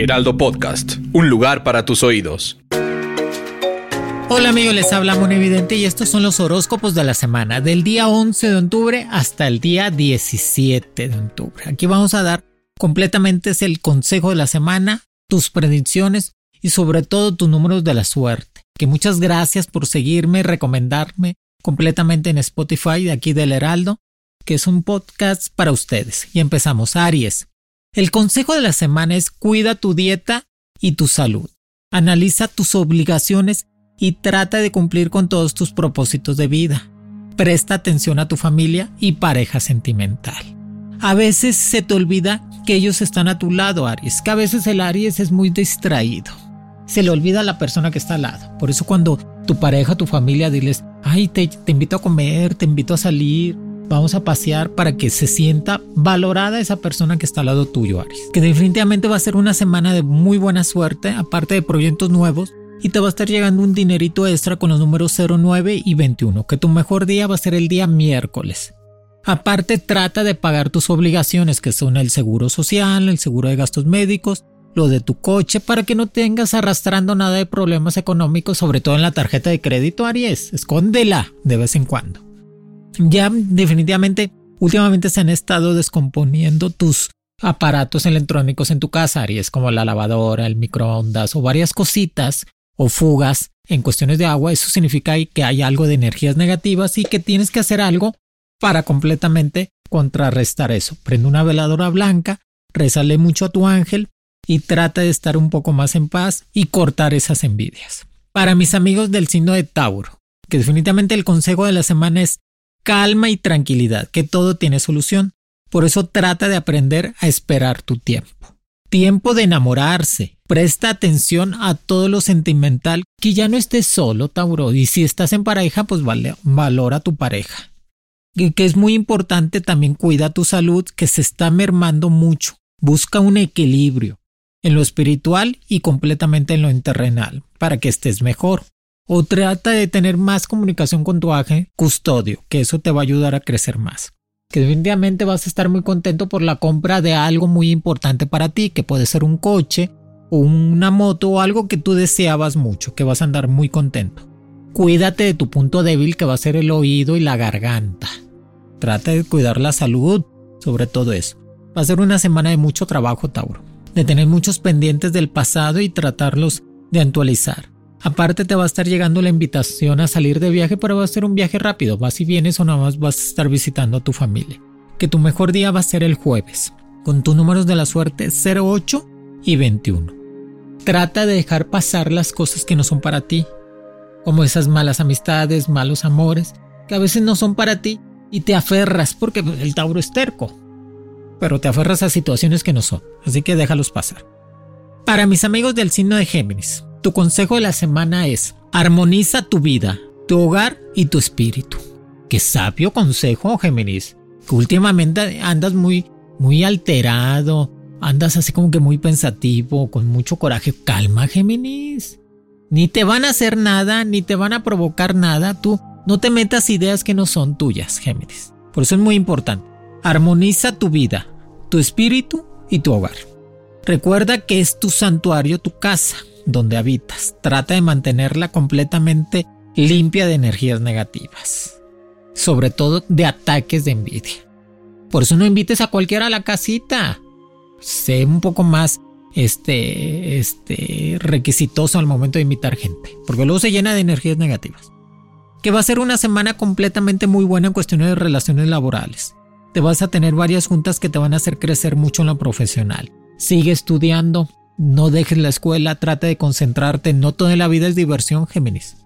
Heraldo Podcast, un lugar para tus oídos. Hola amigos, les habla Evidente y estos son los horóscopos de la semana, del día 11 de octubre hasta el día 17 de octubre. Aquí vamos a dar completamente el consejo de la semana, tus predicciones y sobre todo tus números de la suerte. Que muchas gracias por seguirme, recomendarme completamente en Spotify de aquí del Heraldo, que es un podcast para ustedes. Y empezamos, Aries. El consejo de la semana es cuida tu dieta y tu salud. Analiza tus obligaciones y trata de cumplir con todos tus propósitos de vida. Presta atención a tu familia y pareja sentimental. A veces se te olvida que ellos están a tu lado, Aries, que a veces el Aries es muy distraído. Se le olvida a la persona que está al lado. Por eso cuando tu pareja, tu familia, diles, ay, te, te invito a comer, te invito a salir, vamos a pasear para que se sienta valorada esa persona que está al lado tuyo, Aries. Que definitivamente va a ser una semana de muy buena suerte, aparte de proyectos nuevos, y te va a estar llegando un dinerito extra con los números 09 y 21, que tu mejor día va a ser el día miércoles. Aparte, trata de pagar tus obligaciones, que son el seguro social, el seguro de gastos médicos, lo de tu coche, para que no tengas arrastrando nada de problemas económicos, sobre todo en la tarjeta de crédito, Aries. Escóndela de vez en cuando. Ya definitivamente, últimamente se han estado descomponiendo tus aparatos electrónicos en tu casa, Aries, como la lavadora, el microondas o varias cositas o fugas en cuestiones de agua. Eso significa que hay algo de energías negativas y que tienes que hacer algo para completamente contrarrestar eso. Prende una veladora blanca, rezale mucho a tu ángel y trata de estar un poco más en paz y cortar esas envidias. Para mis amigos del signo de Tauro, que definitivamente el consejo de la semana es calma y tranquilidad, que todo tiene solución. Por eso trata de aprender a esperar tu tiempo. Tiempo de enamorarse. Presta atención a todo lo sentimental, que ya no estés solo, Tauro. Y si estás en pareja, pues vale, valora a tu pareja que es muy importante también cuida tu salud que se está mermando mucho. Busca un equilibrio en lo espiritual y completamente en lo terrenal para que estés mejor. O trata de tener más comunicación con tu ángel custodio, que eso te va a ayudar a crecer más. Que definitivamente vas a estar muy contento por la compra de algo muy importante para ti, que puede ser un coche, o una moto o algo que tú deseabas mucho, que vas a andar muy contento. Cuídate de tu punto débil que va a ser el oído y la garganta. Trata de cuidar la salud, sobre todo eso. Va a ser una semana de mucho trabajo, Tauro. De tener muchos pendientes del pasado y tratarlos de actualizar. Aparte te va a estar llegando la invitación a salir de viaje, pero va a ser un viaje rápido. Vas y vienes o nada más vas a estar visitando a tu familia. Que tu mejor día va a ser el jueves, con tus números de la suerte 08 y 21. Trata de dejar pasar las cosas que no son para ti, como esas malas amistades, malos amores, que a veces no son para ti y te aferras porque el Tauro es terco. Pero te aferras a situaciones que no son, así que déjalos pasar. Para mis amigos del signo de Géminis, tu consejo de la semana es armoniza tu vida, tu hogar y tu espíritu. Qué sabio consejo, Géminis. Que últimamente andas muy, muy alterado, andas así como que muy pensativo, con mucho coraje. Calma, Géminis. Ni te van a hacer nada, ni te van a provocar nada. Tú no te metas ideas que no son tuyas, Géminis. Por eso es muy importante. Armoniza tu vida, tu espíritu y tu hogar. Recuerda que es tu santuario, tu casa, donde habitas. Trata de mantenerla completamente limpia de energías negativas. Sobre todo de ataques de envidia. Por eso no invites a cualquiera a la casita. Sé un poco más este, este, requisitoso al momento de invitar gente. Porque luego se llena de energías negativas que va a ser una semana completamente muy buena en cuestiones de relaciones laborales. Te vas a tener varias juntas que te van a hacer crecer mucho en lo profesional. Sigue estudiando, no dejes la escuela, trata de concentrarte, no toda la vida es diversión, Géminis.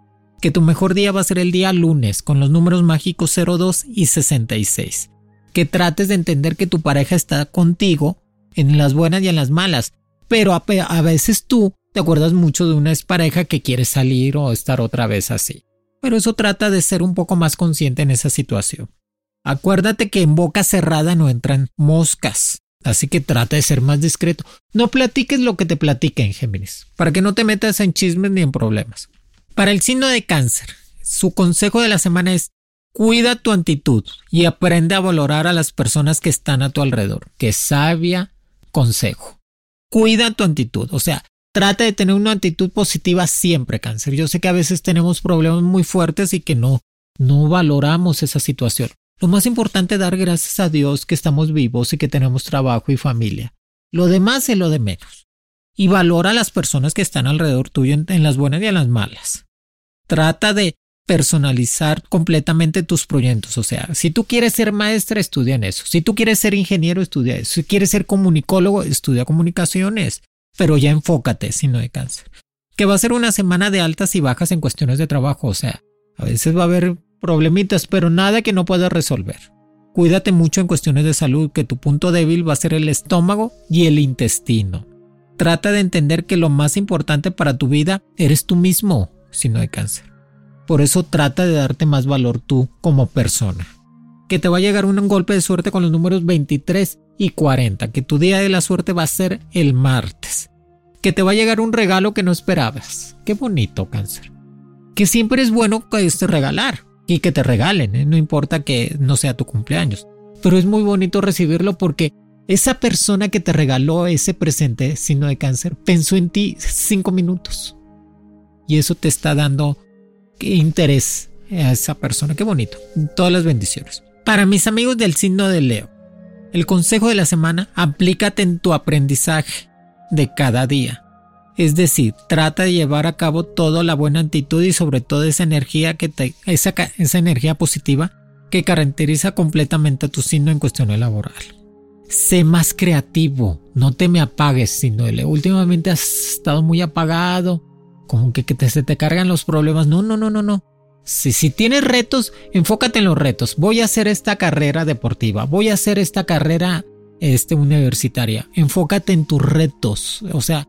Que tu mejor día va a ser el día lunes con los números mágicos 02 y 66. que trates de entender que tu pareja está contigo en las buenas y en las malas, pero a, veces tú te acuerdas mucho de una pareja que quiere salir o estar otra vez así. Pero eso trata de ser un poco más consciente en esa situación. Acuérdate que en boca cerrada no entran moscas. Así que trata de ser más discreto. No platiques lo que te platiquen, Géminis, para que no te metas en chismes ni en problemas. Para el signo de cáncer, su consejo de la semana es cuida tu actitud y aprende a valorar a las personas que están a tu alrededor. Que sabia consejo. Cuida tu actitud, o sea, trata de tener una actitud positiva siempre, cáncer. Yo sé que a veces tenemos problemas muy fuertes y que no, no valoramos esa situación. Lo más importante es dar gracias a Dios que estamos vivos y que tenemos trabajo y familia. Lo demás es lo de menos. Y valora a las personas que están alrededor tuyo en, las buenas y en las malas. Trata de personalizar completamente tus proyectos. O sea, si tú quieres ser maestra, estudia en eso. Si tú quieres ser ingeniero, estudia eso. Si quieres ser comunicólogo, estudia comunicaciones. Pero ya enfócate, si no de cáncer. Que va a ser una semana de altas y bajas en cuestiones de trabajo. O sea, a veces va a haber problemitas, pero nada que no puedas resolver. Cuídate mucho en cuestiones de salud, que tu punto débil va a ser el estómago y el intestino. Trata de entender que lo más importante para tu vida eres tú mismo, si no hay cáncer. Por eso trata de darte más valor tú como persona. Que te va a llegar un golpe de suerte con los números 23 y 40, que tu día de la suerte va a ser el martes. Que te va a llegar un regalo que no esperabas. Qué bonito, cáncer. Que siempre es bueno que este regalar que te regalen, ¿eh? no importa que no sea tu cumpleaños. Pero es muy bonito recibirlo porque esa persona que te regaló ese presente signo de cáncer pensó en ti cinco minutos. Y eso te está dando interés a esa persona. Qué bonito. Todas las bendiciones. Para mis amigos del signo de Leo, el consejo de la semana, aplícate en tu aprendizaje de cada día. Es decir, trata de llevar a cabo toda la buena actitud y sobre todo esa energía que esa, esa energía positiva que caracteriza completamente a tu signo en cuestión laboral. Sé más creativo, no te me apagues, sino últimamente has estado muy apagado, como que, te, se te cargan los problemas. No, no, no, no, no. Si, si tienes retos, enfócate en los retos. Voy a hacer esta carrera deportiva, voy a hacer esta carrera este, universitaria. Enfócate en tus retos. O sea,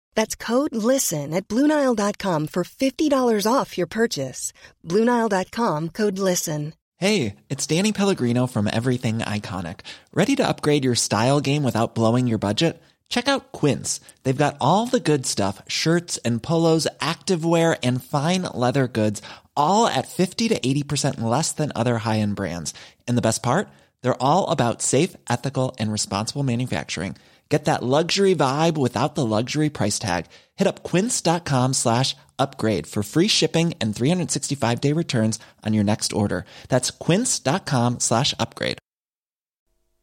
That's code LISTEN at Bluenile.com for $50 off your purchase. Bluenile.com code LISTEN. Hey, it's Danny Pellegrino from Everything Iconic. Ready to upgrade your style game without blowing your budget? Check out Quince. They've got all the good stuff shirts and polos, activewear, and fine leather goods, all at 50 to 80% less than other high end brands. And the best part? They're all about safe, ethical, and responsible manufacturing. Get that luxury vibe without the luxury price tag. Hit up quince.com slash upgrade for free shipping and 365 day returns on your next order. That's quince.com slash upgrade.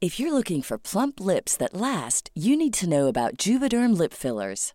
If you're looking for plump lips that last, you need to know about Juvederm lip fillers.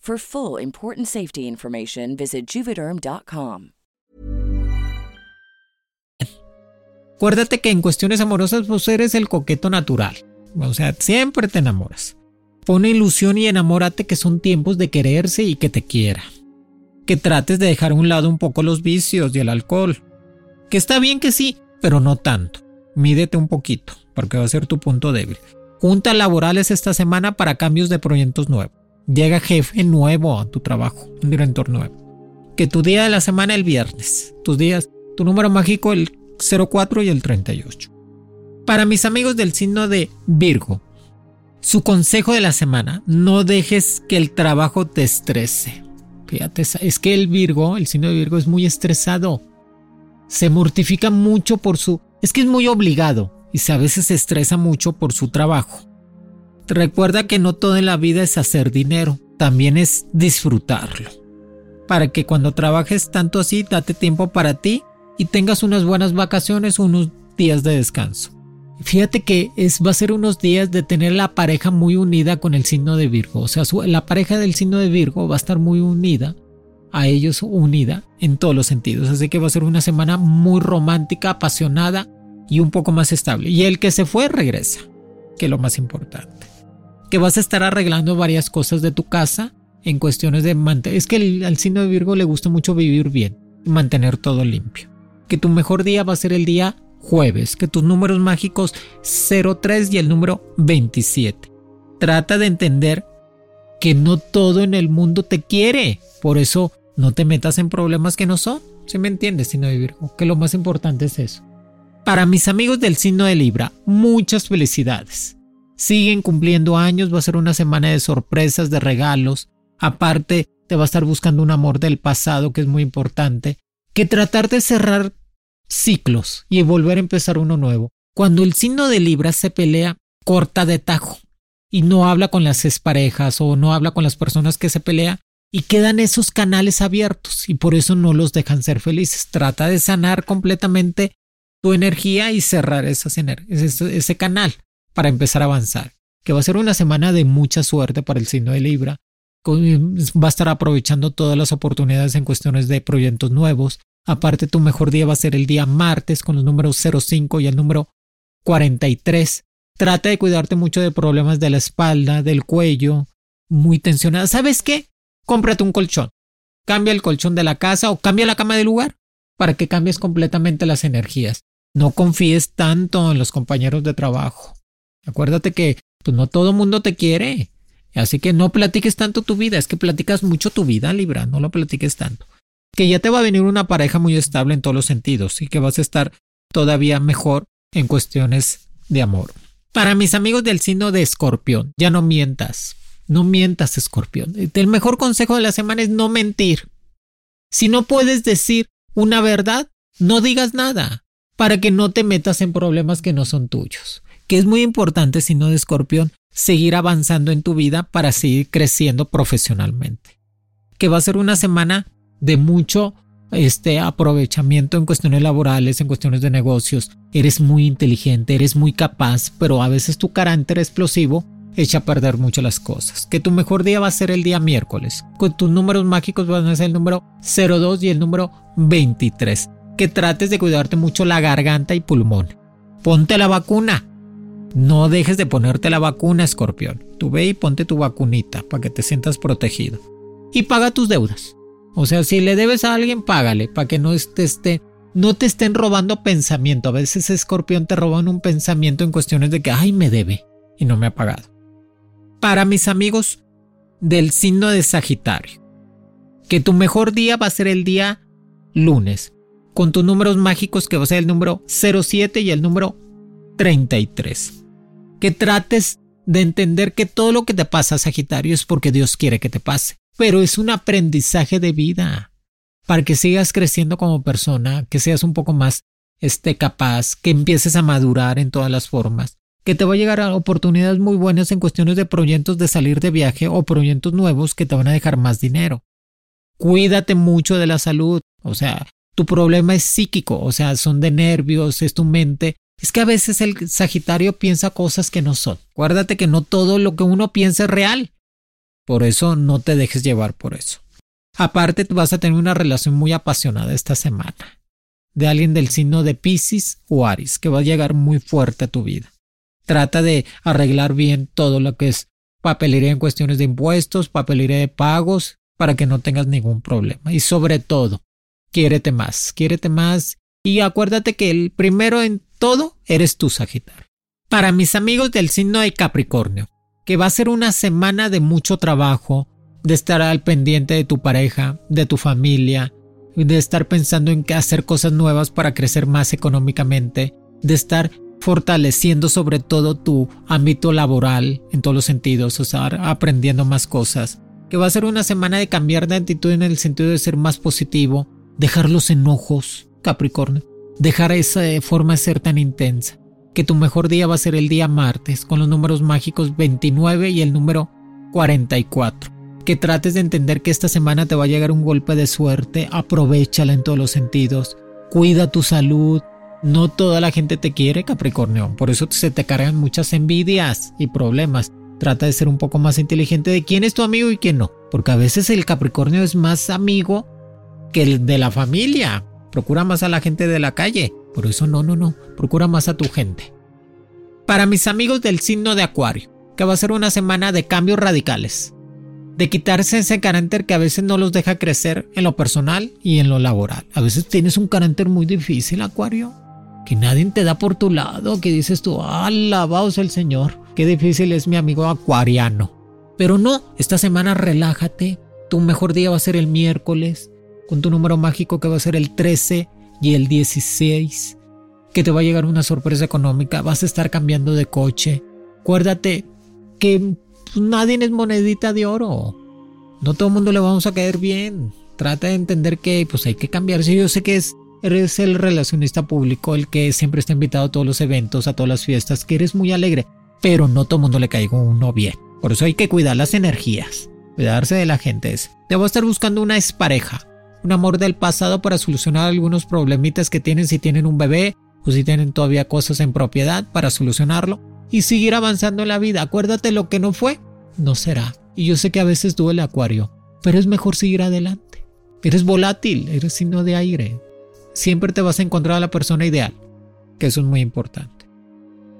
For full important safety information, visit juvederm.com. Acuérdate que en cuestiones amorosas vos eres el coqueto natural. O sea, siempre te enamoras. Pone ilusión y enamórate que son tiempos de quererse y que te quiera. Que trates de dejar a un lado un poco los vicios y el alcohol. Que está bien que sí, pero no tanto. Mídete un poquito, porque va a ser tu punto débil. Juntas laborales esta semana para cambios de proyectos nuevos. Llega jefe nuevo a tu trabajo, un director nuevo. Que tu día de la semana el viernes. Tus días, tu número mágico el 04 y el 38. Para mis amigos del signo de Virgo, su consejo de la semana, no dejes que el trabajo te estrese. Es que el Virgo, el signo de Virgo es muy estresado. Se mortifica mucho por su... Es que es muy obligado y a veces se estresa mucho por su trabajo. Recuerda que no todo en la vida es hacer dinero, también es disfrutarlo. Para que cuando trabajes tanto así, date tiempo para ti y tengas unas buenas vacaciones, unos días de descanso. Fíjate que es, va a ser unos días de tener la pareja muy unida con el signo de Virgo. O sea, la pareja del signo de Virgo va a estar muy unida, a ellos unida en todos los sentidos. Así que va a ser una semana muy romántica, apasionada y un poco más estable. Y el que se fue regresa, que es lo más importante. Que vas a estar arreglando varias cosas de tu casa en cuestiones de mantener. Es que al signo de Virgo le gusta mucho vivir bien y mantener todo limpio. Que tu mejor día va a ser el día jueves, que tus números mágicos 03 y el número 27. Trata de entender que no todo en el mundo te quiere, por eso no te metas en problemas que no son. Si me entiendes, signo de Virgo? Que lo más importante es eso. Para mis amigos del signo de Libra, muchas felicidades. Siguen cumpliendo años, va a ser una semana de sorpresas, de regalos. Aparte, te va a estar buscando un amor del pasado que es muy importante. Que tratar de cerrar ciclos y volver a empezar uno nuevo. Cuando el signo de Libra se pelea, corta de tajo y no habla con las exparejas o no habla con las personas que se pelea y quedan esos canales abiertos y por eso no los dejan ser felices. Trata de sanar completamente tu energía y cerrar ese canal para empezar a avanzar. Que va a ser una semana de mucha suerte para el signo de Libra. Va a estar aprovechando todas las oportunidades en cuestiones de proyectos nuevos, Aparte, tu mejor día va a ser el día martes con los números 05 y el número 43. Trata de cuidarte mucho de problemas de la espalda, del cuello, muy tensionada. ¿Sabes qué? Cómprate un colchón. Cambia el colchón de la casa o cambia la cama de lugar para que cambies completamente las energías. No confíes tanto en los compañeros de trabajo. Acuérdate que pues, no todo mundo te quiere. Así que no platiques tanto tu vida. Es que platicas mucho tu vida, Libra. No lo platiques tanto que ya te va a venir una pareja muy estable en todos los sentidos y que vas a estar todavía mejor en cuestiones de amor. Para mis amigos del signo de escorpión, ya no mientas. No mientas, escorpión. El mejor consejo de la semana es no mentir. Si no puedes decir una verdad, no digas nada para que no te metas en problemas que no son tuyos. Que es muy importante, signo de escorpión, seguir avanzando en tu vida para seguir creciendo profesionalmente. Que va a ser una semana de mucho este aprovechamiento en cuestiones laborales, en cuestiones de negocios. Eres muy inteligente, eres muy capaz, pero a veces tu carácter explosivo echa a perder mucho las cosas. Que tu mejor día va a ser el día miércoles. Con tus números mágicos van a ser el número 02 y el número 23. Que trates de cuidarte mucho la garganta y pulmón. Ponte la vacuna. No dejes de ponerte la vacuna, escorpión. Tú ve y ponte tu vacunita para que te sientas protegido. Y paga tus deudas. O sea, si le debes a alguien, págale para que no te, esté, no te estén robando pensamiento. A veces escorpión te roban un pensamiento en cuestiones de que, ay, me debe y no me ha pagado. Para mis amigos del signo de Sagitario, que tu mejor día va a ser el día lunes, con tus números mágicos que va a ser el número 07 y el número 33. Que trates de entender que todo lo que te pasa, Sagitario, es porque Dios quiere que te pase pero es un aprendizaje de vida para que sigas creciendo como persona, que seas un poco más este, capaz, que empieces a madurar en todas las formas, que te va a llegar a oportunidades muy buenas en cuestiones de proyectos de salir de viaje o proyectos nuevos que te van a dejar más dinero. Cuídate mucho de la salud, o sea, tu problema es psíquico, o sea, son de nervios, es tu mente. Es que a veces el Sagitario piensa cosas que no son. Acuérdate que no todo lo que uno piensa es real. Por eso no te dejes llevar por eso. Aparte, vas a tener una relación muy apasionada esta semana. De alguien del signo de Pisces o Aries, que va a llegar muy fuerte a tu vida. Trata de arreglar bien todo lo que es papelería en cuestiones de impuestos, papelería de pagos, para que no tengas ningún problema. Y sobre todo, quiérete más, quiérete más y acuérdate que el primero en todo eres tú, Sagitario. Para mis amigos del signo de Capricornio, que va a ser una semana de mucho trabajo, de estar al pendiente de tu pareja, de tu familia, de estar pensando en hacer cosas nuevas para crecer más económicamente, de estar fortaleciendo sobre todo tu ámbito laboral en todos los sentidos, o sea, aprendiendo más cosas. Que va a ser una semana de cambiar de actitud en el sentido de ser más positivo, dejar los enojos, Capricornio, dejar esa forma de ser tan intensa. Que tu mejor día va a ser el día martes, con los números mágicos 29 y el número 44. Que trates de entender que esta semana te va a llegar un golpe de suerte, aprovechala en todos los sentidos, cuida tu salud, no toda la gente te quiere, Capricornio, por eso se te cargan muchas envidias y problemas. Trata de ser un poco más inteligente de quién es tu amigo y quién no, porque a veces el Capricornio es más amigo que el de la familia. Procura más a la gente de la calle, por eso no, no, no, procura más a tu gente. Para mis amigos del signo de Acuario, que va a ser una semana de cambios radicales, de quitarse ese carácter que a veces no los deja crecer en lo personal y en lo laboral. A veces tienes un carácter muy difícil, Acuario que nadie te da por tu lado, que dices tú, alabaos el Señor, qué difícil es mi amigo acuariano. Pero no, esta semana relájate, tu mejor día va a ser el miércoles, con tu número mágico que va a ser el 13 y el 16, que te va a llegar una sorpresa económica, vas a estar cambiando de coche. Acuérdate que pues, nadie es monedita de oro. No todo el mundo le vamos a caer bien. Trata de entender que pues hay que cambiarse. Yo sé que es Eres el relacionista público, el que siempre está invitado a todos los eventos, a todas las fiestas, que eres muy alegre, pero no todo mundo le caigo uno bien. Por eso hay que cuidar las energías, cuidarse de la gente. Te voy a estar buscando una expareja, un amor del pasado para solucionar algunos problemitas que tienen si tienen un bebé o si tienen todavía cosas en propiedad para solucionarlo y seguir avanzando en la vida. Acuérdate lo que no fue, no será. Y yo sé que a veces duele acuario, pero es mejor seguir adelante. Eres volátil, eres signo de aire siempre te vas a encontrar a la persona ideal, que eso es muy importante.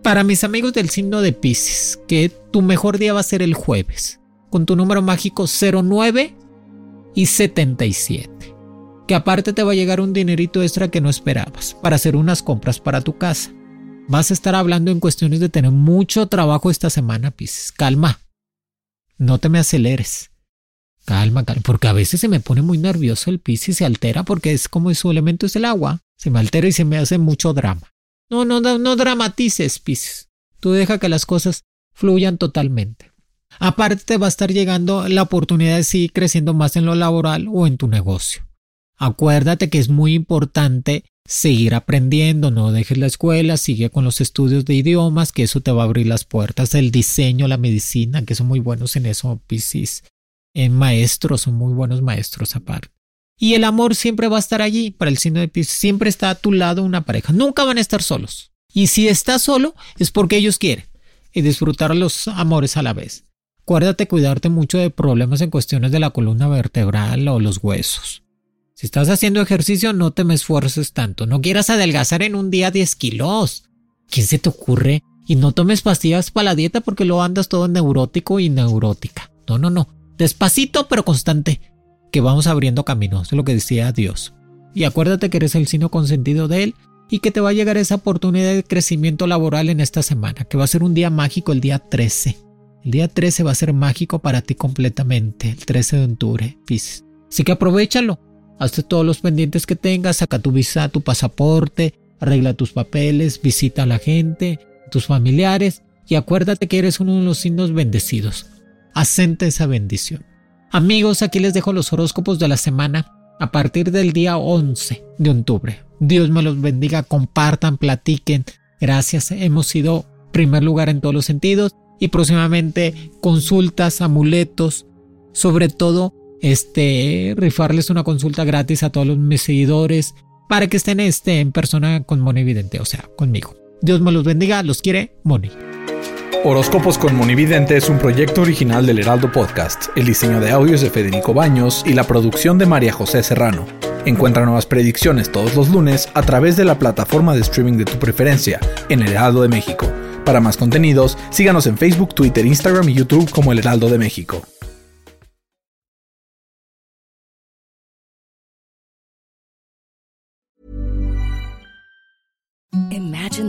Para mis amigos del signo de Pisces, que tu mejor día va a ser el jueves, con tu número mágico 09 y 77. Que aparte te va a llegar un dinerito extra que no esperabas para hacer unas compras para tu casa. Vas a estar hablando en cuestiones de tener mucho trabajo esta semana, Pisces. Calma. No te me aceleres. Calma, calma, porque a veces se me pone muy nervioso el pis y se altera porque es como su elemento es el agua. Se me altera y se me hace mucho drama. No, no, no, no dramatices, pis. Tú deja que las cosas fluyan totalmente. Aparte te va a estar llegando la oportunidad de seguir creciendo más en lo laboral o en tu negocio. Acuérdate que es muy importante seguir aprendiendo, no dejes la escuela, sigue con los estudios de idiomas, que eso te va a abrir las puertas, el diseño, la medicina, que son muy buenos en eso, Piscis en maestros, son muy buenos maestros aparte. Y el amor siempre va a estar allí para el signo de Pisces. Siempre está a tu lado una pareja. Nunca van a estar solos. Y si estás solo es porque ellos quieren y disfrutar los amores a la vez. Acuérdate cuidarte mucho de problemas en cuestiones de la columna vertebral o los huesos. Si estás haciendo ejercicio, no te me esfuerces tanto. No quieras adelgazar en un día 10 kilos. ¿Quién se te ocurre? Y no tomes pastillas para la dieta porque lo andas todo neurótico y neurótica. No, no, no. Despacito pero constante, que vamos abriendo caminos, es lo que decía Dios. Y acuérdate que eres el signo consentido de Él y que te va a llegar esa oportunidad de crecimiento laboral en esta semana, que va a ser un día mágico el día 13. El día 13 va a ser mágico para ti completamente, el 13 de octubre, Pisces. Así que aprovechalo. Hazte todos los pendientes que tengas, saca tu visa, tu pasaporte, arregla tus papeles, visita a la gente, tus familiares y acuérdate que eres uno de los signos bendecidos asente esa bendición. Amigos, aquí les dejo los horóscopos de la semana a partir del día 11 de octubre. Dios me los bendiga, compartan, platiquen. Gracias, hemos sido primer lugar en todos los sentidos y próximamente consultas, amuletos, sobre todo este rifarles una consulta gratis a todos los mis seguidores para que estén este, en persona con Moni Evidente, o sea, conmigo. Dios me los bendiga, los quiere Moni. Horóscopos con Monividente es un proyecto original del Heraldo Podcast. El diseño de audios de Federico Baños y la producción de María José Serrano. Encuentra nuevas predicciones todos los lunes a través de la plataforma de streaming de tu preferencia en el Heraldo de México. Para más contenidos, síganos en Facebook, Twitter, Instagram y YouTube como El Heraldo de México.